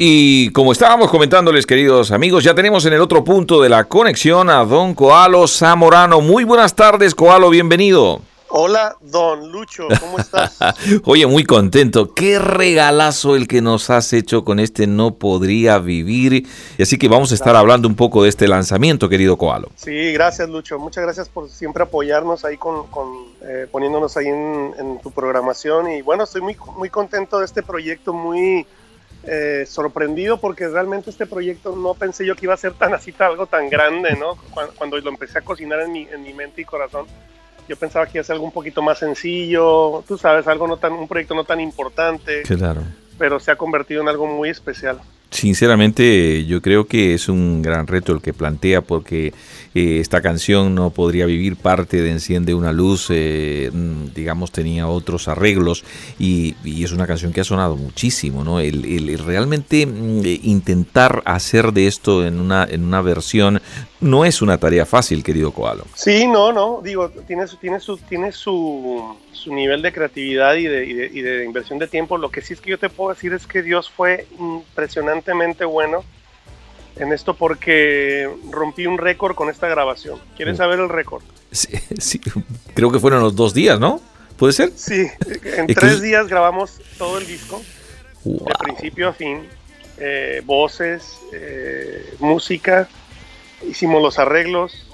Y como estábamos comentándoles, queridos amigos, ya tenemos en el otro punto de la conexión a don Coalo Zamorano. Muy buenas tardes, Coalo, bienvenido. Hola, don Lucho, ¿cómo estás? Oye, muy contento. Qué regalazo el que nos has hecho con este No Podría Vivir. Y así que vamos a estar hablando un poco de este lanzamiento, querido Coalo. Sí, gracias, Lucho. Muchas gracias por siempre apoyarnos ahí con, eh, poniéndonos ahí en, en, tu programación. Y bueno, estoy muy, muy contento de este proyecto, muy eh, sorprendido porque realmente este proyecto no pensé yo que iba a ser tan así, algo tan grande, ¿no? Cuando, lo empecé a cocinar en mi, en mi mente y corazón, yo pensaba que iba a ser algo un poquito más sencillo, tú sabes, algo no tan, un proyecto no tan importante. Claro. Pero se ha convertido en algo muy especial. Sinceramente, yo creo que es un gran reto el que plantea porque eh, esta canción no podría vivir parte de Enciende una luz, eh, mm, digamos, tenía otros arreglos y, es una canción que ha sonado muchísimo, ¿no? El, realmente mm, intentar hacer de esto en una, en una versión no es una tarea fácil, querido Koalo. Sí, no, no, digo, tiene, tiene, su, tiene su, su nivel de creatividad y de, y de inversión de tiempo. Lo que sí es que yo te puedo decir es que Dios fue bueno en esto porque rompí un récord con esta grabación. ¿Quieres saber el récord? Sí, creo que fueron los dos días, ¿no? ¿Puede ser? Sí, en tres días grabamos todo el disco, de principio a fin, eh, voces, eh, música, hicimos los arreglos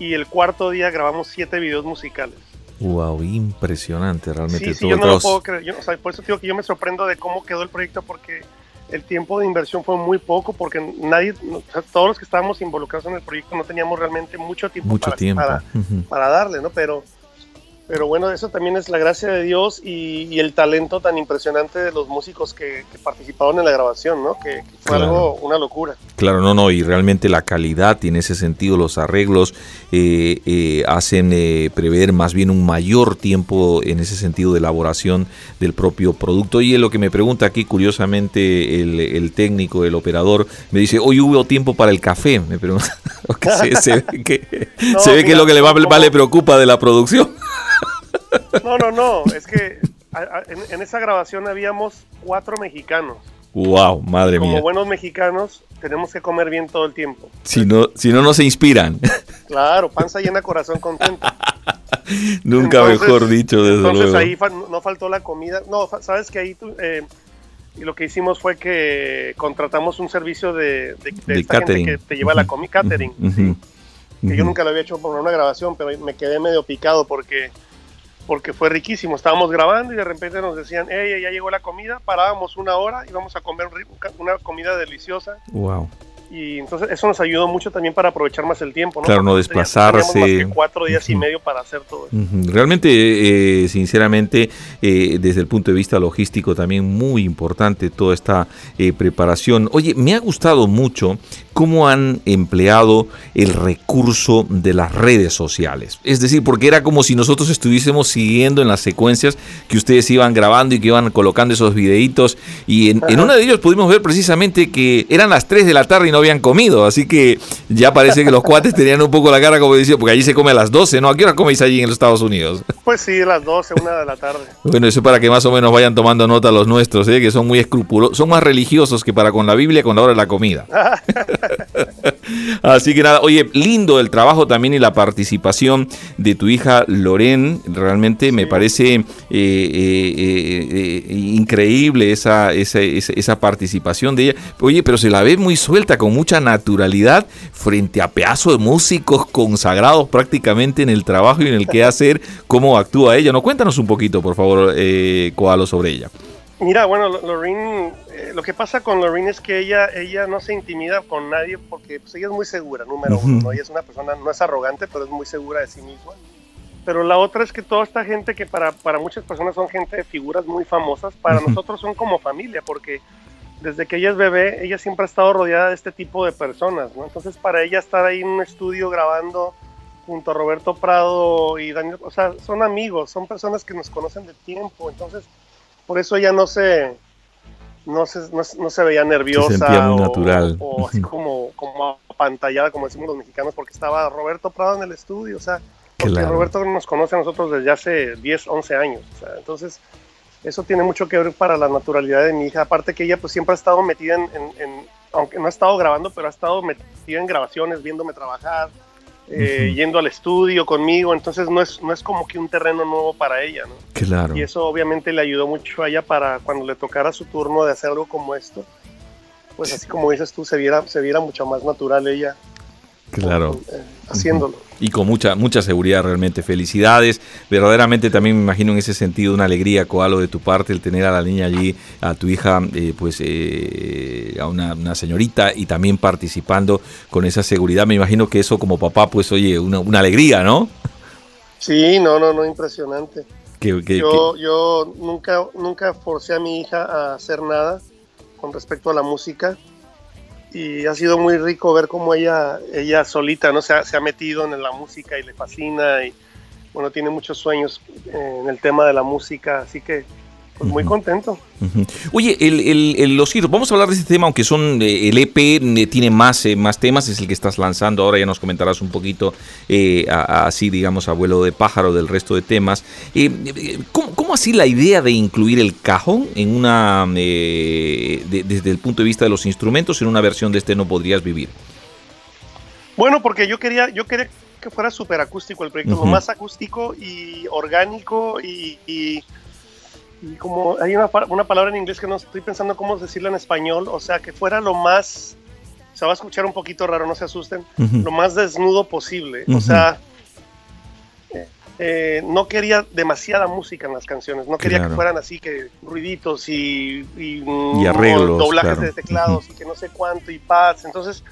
y el cuarto día grabamos siete videos musicales. Wow, impresionante realmente. Sí, yo no lo puedo creer. por eso digo que yo me sorprendo de cómo quedó el proyecto porque el tiempo de inversión fue muy poco porque nadie, todos los que estábamos involucrados en el proyecto no teníamos realmente mucho tiempo, mucho para, tiempo. Para, darle, ¿no? Pero, pero bueno, eso también es la gracia de Dios y, el talento tan impresionante de los músicos que, participaron en la grabación, ¿no? Que, fue algo, una locura. Claro, no, no, y realmente la calidad y en ese sentido los arreglos eh, eh, hacen eh, prever más bien un mayor tiempo en ese sentido de elaboración del propio producto. Y es lo que me pregunta aquí curiosamente el, técnico, el operador, me dice, hoy hubo tiempo para el café, me pregunta. se, ve que, se ve que es lo que le, va, le preocupa de la producción. No, no, no, es que en, esa grabación habíamos cuatro mexicanos. Wow, madre mía. Como buenos mexicanos, tenemos que comer bien todo el tiempo. Si no, si no, no se inspiran. Claro, panza llena, corazón contento. Nunca mejor dicho, desde entonces ahí no faltó la comida. No, sabes que ahí eh, y lo que hicimos fue que contratamos un servicio de, de, catering. que te lleva la comida, catering. Que yo nunca lo había hecho por una grabación, pero me quedé medio picado porque porque fue riquísimo. Estábamos grabando y de repente nos decían, hey, ya llegó la comida, parábamos una hora y vamos a comer una comida deliciosa. Wow y entonces eso nos ayudó mucho también para aprovechar más el tiempo, ¿no? Claro, no desplazarse. cuatro días y medio para hacer todo eso. Realmente, eh, sinceramente, eh, desde el punto de vista logístico también muy importante toda esta eh, preparación. Oye, me ha gustado mucho cómo han empleado el recurso de las redes sociales. Es decir, porque era como si nosotros estuviésemos siguiendo en las secuencias que ustedes iban grabando y que iban colocando esos videitos. Y en, en una de ellos pudimos ver precisamente que eran las 3 de la tarde y no habían comido, así que ya parece que los cuates tenían un poco la cara como decía, porque allí se come a las 12, ¿no? ¿A qué hora coméis allí en los Estados Unidos? Pues sí, a las 12, una de la tarde. Bueno, eso para que más o menos vayan tomando nota los nuestros, ¿eh? que son muy escrupulosos, son más religiosos que para con la Biblia con la hora de la comida. así que nada, oye, lindo el trabajo también y la participación de tu hija Loren, realmente me parece eh, eh, eh, increíble esa, esa, esa participación de ella. Oye, pero se la ve muy suelta, con mucha naturalidad frente a pedazos de músicos consagrados prácticamente en el trabajo y en el que hacer, cómo actúa ella. No cuéntanos un poquito, por favor, eh, Koalo, sobre ella. Mira, bueno, Lorraine, eh, lo que pasa con Lorraine es que ella, ella no se intimida con nadie porque pues, ella es muy segura, número uno. Ella es una persona, no es arrogante, pero es muy segura de sí misma. Pero la otra es que toda esta gente que para, para muchas personas son gente de figuras muy famosas, para nosotros son como familia, porque desde que ella es bebé, ella siempre ha estado rodeada de este tipo de personas, ¿no? Entonces para ella estar ahí en un estudio grabando junto a Roberto Prado y Daniel, o sea, son amigos, son personas que nos conocen de tiempo, entonces por eso ella no se, no se, no, se veía nerviosa se muy natural. o, así como, como apantallada, como decimos los mexicanos, porque estaba Roberto Prado en el estudio, o sea, porque Roberto nos conoce a nosotros desde hace 10, 11 años, o sea, entonces eso tiene mucho que ver para la naturalidad de mi hija. Aparte que ella pues siempre ha estado metida en, aunque no ha estado grabando, pero ha estado metida en grabaciones, viéndome trabajar, eh, yendo al estudio conmigo, entonces no es, no es como que un terreno nuevo para ella, ¿no? Claro. Y eso obviamente le ayudó mucho a ella para cuando le tocara su turno de hacer algo como esto, pues así como dices tú, se viera, se viera mucho más natural ella Claro. Eh, haciéndolo. Y con mucha, mucha seguridad realmente. Felicidades. Verdaderamente también me imagino en ese sentido una alegría, Coalo, de tu parte, el tener a la niña allí, a tu hija, eh, pues eh, a una, señorita y también participando con esa seguridad. Me imagino que eso como papá, pues oye, una, una alegría, ¿no? Sí, no, no, no, impresionante. yo, yo nunca, nunca forcé a mi hija a hacer nada con respecto a la música y ha sido muy rico ver cómo ella, ella solita ¿no? se, ha, se ha metido en la música y le fascina y bueno, tiene muchos sueños en el tema de la música, así que pues muy contento. Oye, el, los giros, vamos a hablar de este tema, aunque son eh, el EP eh, tiene más, eh, más temas, es el que estás lanzando ahora, ya nos comentarás un poquito así, digamos, abuelo de pájaro del resto de temas. ¿cómo, así la idea de incluir el cajón en una, desde el punto de vista de los instrumentos, en una versión de este No Podrías Vivir? Bueno, porque yo quería, yo quería que fuera súper acústico el proyecto, lo más acústico y orgánico y y como hay una, una, palabra en inglés que no estoy pensando cómo decirla en español, o sea, que fuera lo más, se va a escuchar un poquito raro, no se asusten, lo más desnudo posible, o sea, eh, no quería demasiada música en las canciones, no quería que fueran así que ruiditos y, y, arreglos, doblajes de teclados y que no sé cuánto y pads, entonces...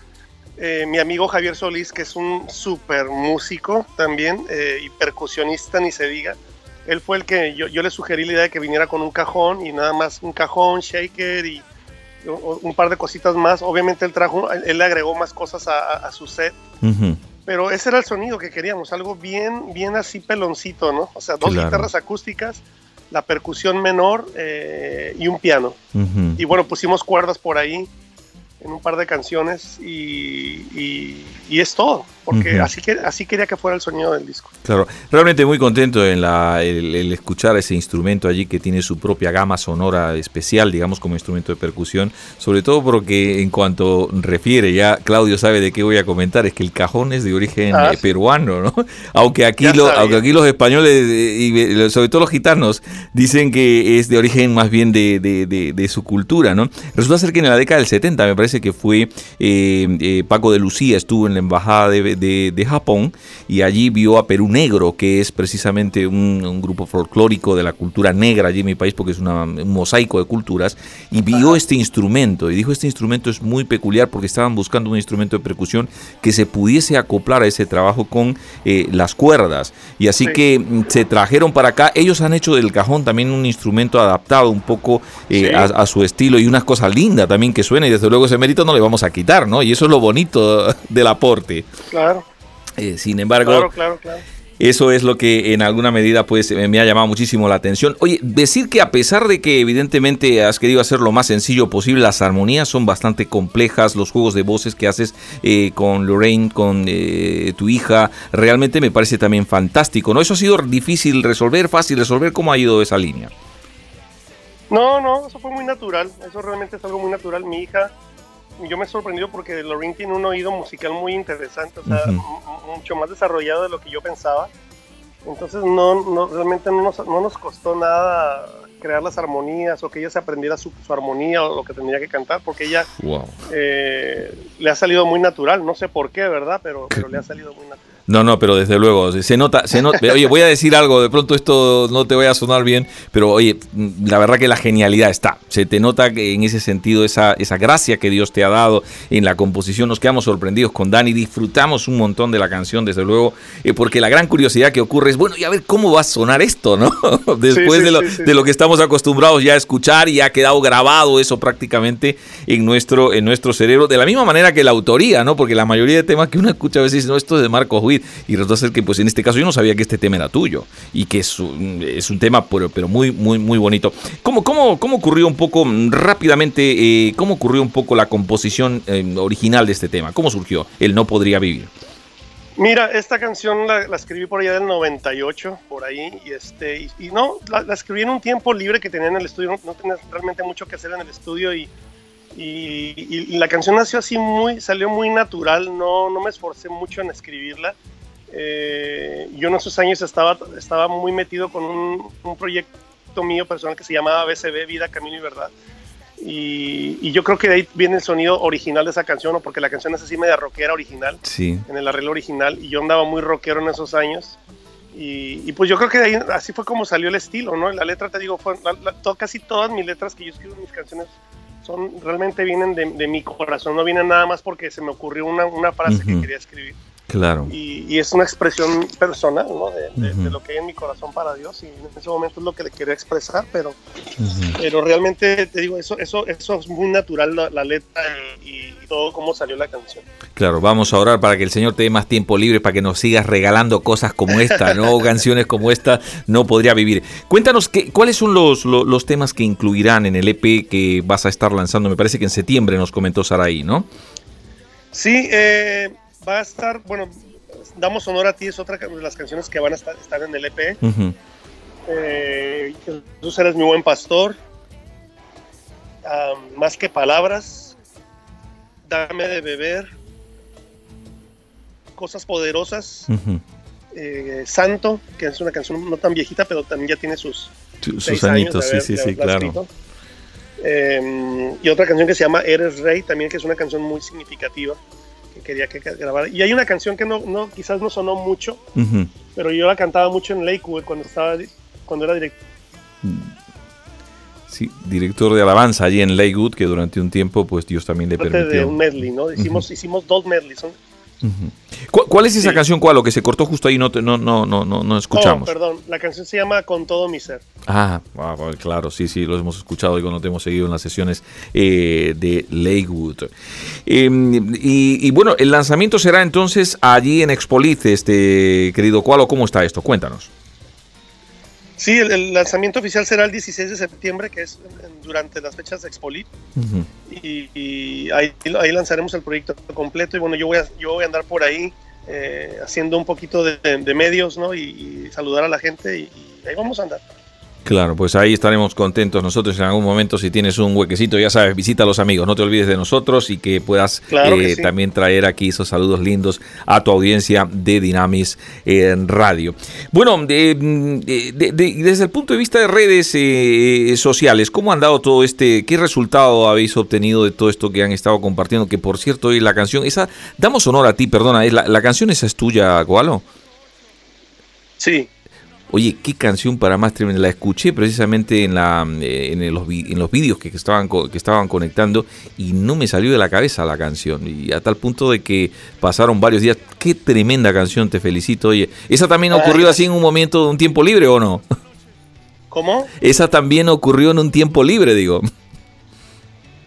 Eh, mi amigo Javier Solís, que es un súper músico también eh, y percusionista, ni se diga, él fue el que yo, le sugerí la idea de que viniera con un cajón y nada más un cajón, shaker y un par de cositas más. Obviamente él trajo, él le agregó más cosas a, su set. Pero ese era el sonido que queríamos, algo bien, bien así peloncito, ¿no? O sea, dos guitarras acústicas, la percusión menor eh, y un piano. Y bueno, pusimos cuerdas por ahí en un par de canciones y, y, es todo, porque así, que, así quería que fuera el sonido del disco. Claro, realmente muy contento en la, el, escuchar ese instrumento allí que tiene su propia gama sonora especial, digamos, como instrumento de percusión, sobre todo porque en cuanto refiere, ya Claudio sabe de qué voy a comentar, es que el cajón es de origen ah, eh, peruano, ¿no? Aunque aquí, lo, aunque aquí los españoles eh, y sobre todo los gitanos dicen que es de origen más bien de, de, de su cultura, ¿no? Resulta ser que en la década del 70 me parece que fue eh, eh, Paco de Lucía, estuvo en la embajada de, Japón y allí vio a Perú Negro, que es precisamente un, grupo folclórico de la cultura negra allí en mi país, porque es un mosaico de culturas, y vio este instrumento y dijo, este instrumento es muy peculiar porque estaban buscando un instrumento de percusión que se pudiese acoplar a ese trabajo con eh, las cuerdas. Y así que mm, se trajeron para acá, ellos han hecho del cajón también un instrumento adaptado un poco a, a, su estilo y unas cosas lindas también que suena y desde luego se mérito no le vamos a quitar, ¿no? Y eso es lo bonito del aporte. Claro. Eh, sin embargo, claro, claro, eso es lo que en alguna medida pues me ha llamado muchísimo la atención. Oye, decir que a pesar de que evidentemente has querido hacer lo más sencillo posible, las armonías son bastante complejas, los juegos de voces que haces eh, con Lorraine, con eh, tu hija, realmente me parece también fantástico, ¿no? Eso ha sido difícil resolver, fácil resolver, ¿cómo ha ido esa línea? No, no, eso fue muy natural, eso realmente es algo muy natural. Mi hija yo me he sorprendido porque Lorraine tiene un oído musical muy interesante, o sea, mucho más desarrollado de lo que yo pensaba. Entonces no, no realmente no nos, no nos costó nada crear las armonías o que ella se aprendiera su, armonía o lo que tendría que cantar, porque ella eh, le ha salido muy natural, no sé por qué, ¿verdad? Pero, pero le ha salido muy natural. No, no, pero desde luego, se nota, se nota, oye, voy a decir algo, de pronto esto no te vaya a sonar bien, pero oye, la verdad que la genialidad está, se te nota que en ese sentido esa, esa gracia que Dios te ha dado en la composición, nos quedamos sorprendidos con Dani, disfrutamos un montón de la canción, desde luego, eh, porque la gran curiosidad que ocurre es, bueno, y a ver cómo va a sonar esto, ¿no? Después de, lo, de lo que estamos acostumbrados ya a escuchar y ha quedado grabado eso prácticamente en nuestro, en nuestro cerebro, de la misma manera que la autoría, ¿no? Porque la mayoría de temas que uno escucha a veces, no, esto es de Marco Y resulta ser que pues en este caso yo no sabía que este tema era tuyo y que es un, es un tema pero, pero, muy muy muy bonito. ¿Cómo, cómo, cómo ocurrió un poco mm, rápidamente, eh, cómo ocurrió un poco la composición eh, original de este tema? ¿Cómo surgió? El no podría vivir. Mira, esta canción la, escribí por allá del 98, por ahí, y este, y, no, la, escribí en un tiempo libre que tenía en el estudio, no, tenía realmente mucho que hacer en el estudio y, y, la canción nació así muy, salió muy natural, no, no me esforcé mucho en escribirla. Eh, yo en esos años estaba, estaba muy metido con un, un proyecto mío personal que se llamaba BCB, Vida, Camino y Verdad y, yo creo que de ahí viene el sonido original de esa canción, ¿no? porque la canción es así media rockera original, sí. en el arreglo original, y yo andaba muy rockero en esos años. Y, pues yo creo que de ahí así fue como salió el estilo, ¿no? La letra, te digo, fue, casi todas mis letras que yo escribo en mis canciones son realmente vienen de, mi corazón, no vienen nada más porque se me ocurrió una, una frase que quería escribir. Claro. Y, es una expresión personal, ¿no? De, lo que hay en mi corazón para Dios y en ese momento es lo que le quería expresar, pero, pero realmente te digo, eso, eso, eso es muy natural la, letra y, todo cómo salió la canción. Claro, vamos a orar para que el Señor te dé más tiempo libre, para que nos sigas regalando cosas como esta, ¿no? Canciones como esta, no podría vivir. Cuéntanos, qué, ¿cuáles son los, los, temas que incluirán en el EP que vas a estar lanzando? Me parece que en septiembre nos comentó Saraí, ¿no? Sí, eh va a estar, bueno, Damos Honor a ti es otra de las canciones que van a estar, en el EP. Eh, Jesús eres mi buen pastor. más que palabras. Dame de beber. Cosas poderosas. Eh, Santo, que es una canción no tan viejita, pero también ya tiene sus, sus añitos, sí, sí, sí, claro. Em, y otra canción que se llama Eres Rey, también que es una canción muy significativa quería que grabara. Y hay una canción que no, no quizás no sonó mucho, pero yo la cantaba mucho en Lakewood cuando estaba cuando era director. Sí, director de alabanza allí en Lakewood, que durante un tiempo pues Dios también le permitió. de un medley, ¿no? Hicimos, hicimos dos medleys, son ¿Cuál, es esa canción? ¿Cuál? Lo que se cortó justo ahí no, no, no, no, no, escuchamos. Oh, perdón, la canción se llama Con todo mi ser. Ah, claro, sí, sí, lo hemos escuchado y cuando te hemos seguido en las sesiones eh, de Lakewood. Em, y, bueno, el lanzamiento será entonces allí en Expolit, este querido Cualo, ¿cómo está esto? Cuéntanos. Sí, el, lanzamiento oficial será el 16 de septiembre, que es durante las fechas de Expolit. y, ahí, ahí, lanzaremos el proyecto completo. Y bueno, yo voy a, yo voy a andar por ahí eh, haciendo un poquito de, medios, ¿no? Y, saludar a la gente y ahí vamos a andar. Claro, pues ahí estaremos contentos nosotros en algún momento. Si tienes un huequecito, ya sabes, visita a los amigos, no te olvides de nosotros y que puedas eh, también traer aquí esos saludos lindos a tu audiencia de Dinamis en Radio. Bueno, desde el punto de vista de redes eh, sociales, ¿cómo han dado todo este? ¿Qué resultado habéis obtenido de todo esto que han estado compartiendo? Que por cierto, hoy la canción, esa, damos honor a ti, perdona, la, la canción esa es tuya, Gualo. Sí, Oye, qué canción para más tremenda. La escuché precisamente en, la, eh, en, los, en los vídeos que estaban, que estaban conectando y no me salió de la cabeza la canción. Y a tal punto de que pasaron varios días. Qué tremenda canción, te felicito. Oye, ¿esa también ocurrió así en un momento de un tiempo libre o no? ¿Cómo? Esa también ocurrió en un tiempo libre, digo.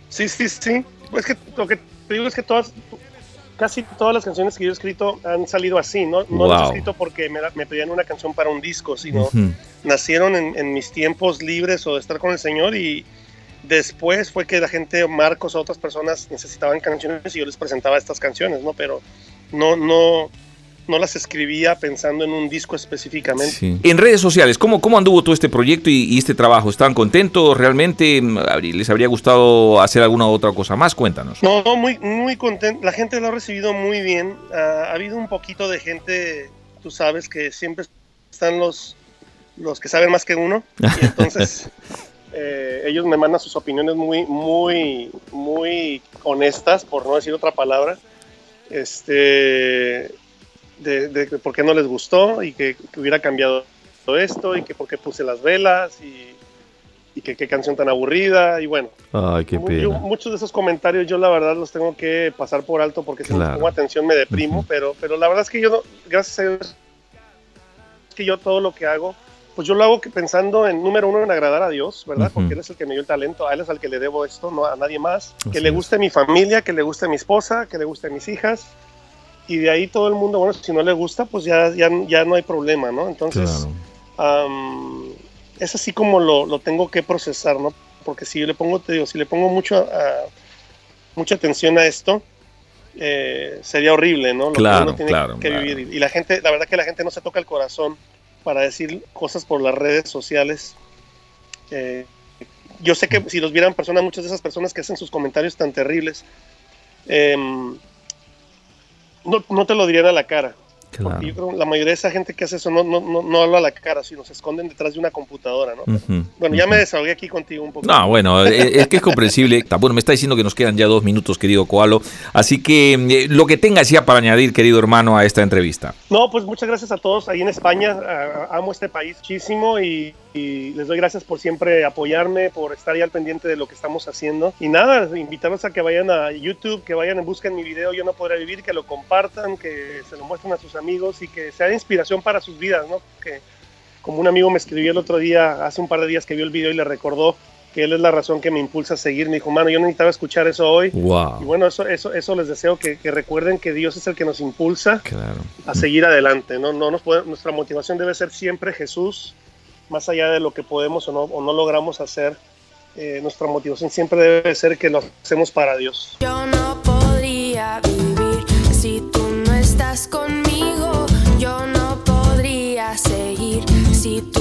Sí, sí, sí. Pues que lo que te digo es que todas, casi todas las canciones que yo he escrito han salido así, ¿no? No las he escrito porque me, pedían una canción para un disco, sino nacieron en, mis tiempos libres o de estar con el Señor y después fue que la gente, Marcos o otras personas necesitaban canciones y yo les presentaba estas canciones, ¿no? Pero no, no, no las escribía pensando en un disco específicamente. En redes sociales, ¿cómo, ¿cómo anduvo todo este proyecto y, este trabajo? ¿Estaban contentos realmente? ¿Les habría gustado hacer alguna otra cosa más? Cuéntanos. No, muy, muy contento. La gente lo ha recibido muy bien. ha habido un poquito de gente, tú sabes, que siempre están los, los que saben más que uno. Y entonces... Eh, ellos me mandan sus opiniones muy, muy, muy honestas, por no decir otra palabra. Este, de, por qué no les gustó y que, hubiera cambiado todo esto y que por qué puse las velas y, y que qué canción tan aburrida y bueno. Ay, qué pena. muchos de esos comentarios yo la verdad los tengo que pasar por alto porque si no pongo atención me deprimo, pero, pero la verdad es que yo, no, gracias a Dios, que yo todo lo que hago, pues yo lo hago pensando en número uno en agradar a Dios, ¿verdad? Porque Él es el que me dio el talento, a Él es al que le debo esto, no a nadie más. que le guste mi familia, que le guste mi esposa, que le guste mis hijas y de ahí todo el mundo, bueno, si no le gusta, pues ya, ya, ya no hay problema, ¿no? Entonces, es así como lo, lo, tengo que procesar, ¿no? Porque si le pongo, te digo, si le pongo mucho, mucha atención a esto, eh, sería horrible, ¿no? Lo claro, que uno tiene claro, que claro. vivir. Y la gente, la verdad que la gente no se toca el corazón para decir cosas por las redes sociales. Eh, yo sé que si los vieran personas, muchas de esas personas que hacen sus comentarios tan terribles, eh, no, no te lo dirían a la cara. Claro. Porque yo creo que la mayoría de esa gente que hace eso no, no, no, no habla a la cara, sino se esconden detrás de una computadora, ¿no? Ujú, Bueno, ya ujú. me desahogué aquí contigo un poco. No, bueno, eh, es que es comprensible. Bueno, me está diciendo que nos quedan ya dos minutos, querido Koalo. Así que eh, lo que tengas ya para añadir, querido hermano, a esta entrevista. No, pues muchas gracias a todos ahí en España. Amo este país muchísimo y, y les doy gracias por siempre apoyarme, por estar ahí al pendiente de lo que estamos haciendo. Y nada, invitarlos a que vayan a YouTube, que vayan y busquen mi video Yo no podré vivir, que lo compartan, que se lo muestren a sus amigos y que sea de inspiración para sus vidas, ¿no? Que como un amigo me escribió el otro día, hace un par de días que vio el video y le recordó que él es la razón que me impulsa a seguir. Me dijo, mano, yo necesitaba escuchar eso hoy. Y Wow. bueno, eso, eso, eso les deseo que, que recuerden que Dios es el que nos impulsa Claro. a seguir adelante. ¿no? No nos puede- nuestra motivación debe ser siempre Jesús, más allá de lo que podemos o no, o no logramos hacer. eh, nuestra motivación siempre debe ser que lo hacemos para Dios. Yo no si